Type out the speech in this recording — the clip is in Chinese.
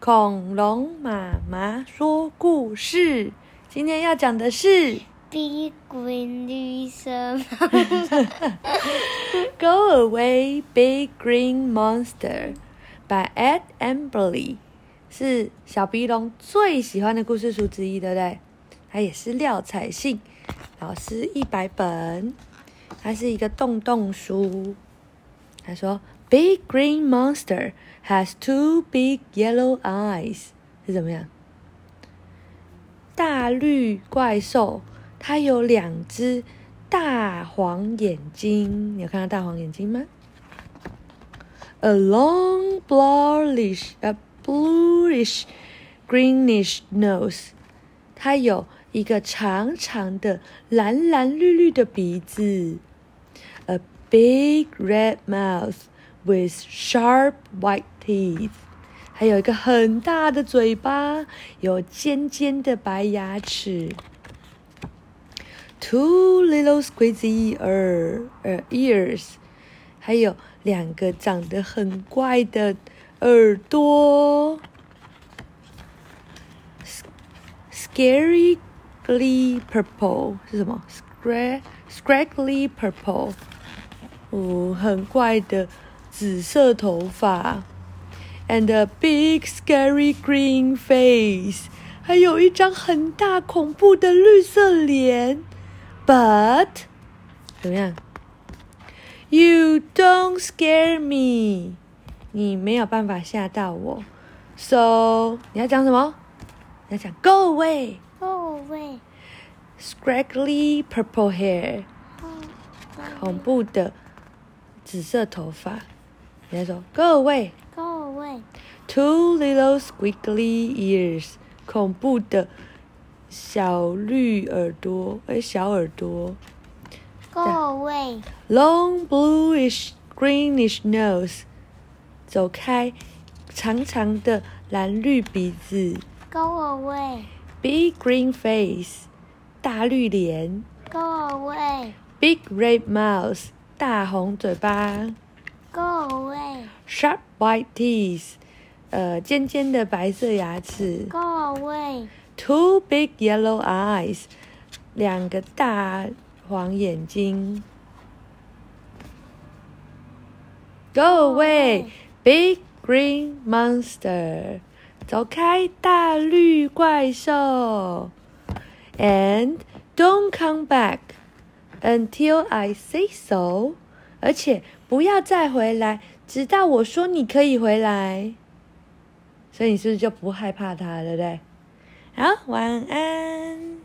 恐龙妈妈说故事，今天要讲的是 Big green 绿色猫 Go Away Big Green Monster by Ed Emberley，是小鼻龙最喜欢的故事书之一，对不对？它也是廖彩信老师一百本，它是一个洞洞书。他说，Big Green Monster has two big yellow eyes，是怎么样？大绿怪兽，它有两只大黄眼睛，有看到大黄眼睛吗？A long bluish, a bluish, greenish nose，它有一个长长的蓝蓝绿绿的鼻子。A big red mouth with sharp white teeth，还有一个很大的嘴巴，有尖尖的白牙齿。Two little squeezy ear ears，还有两个长得很怪的耳朵。Scarily purple 是什么？Scra scraggly purple，哦，很怪的紫色头发。And a big scary green face，还有一张很大恐怖的绿色脸。But 怎么样？You don't scare me，你没有办法吓到我。So 你要讲什么？你要讲 Go away。 Go away. Scraggly purple hair， Go 恐怖的紫色头发。 你要说 Go away。Go away. Two little squiggly ears，恐怖的小绿耳朵，哎，小耳朵。Go away. Long bluish greenish nose，走开，长长的蓝绿鼻子。Go away. Big green face，大绿脸。Go away. Big red mouth，大红嘴巴。Go away. Sharp white teeth，呃，尖尖的白色牙齿。Go away. Two big yellow eyes，两个大黄眼睛。Go away, big green monster，走开，大绿怪兽。And don't come back until I say so，而且不要再回来，直到我说你可以回来。所以你是不是就不害怕他了，对不对？好，晚安。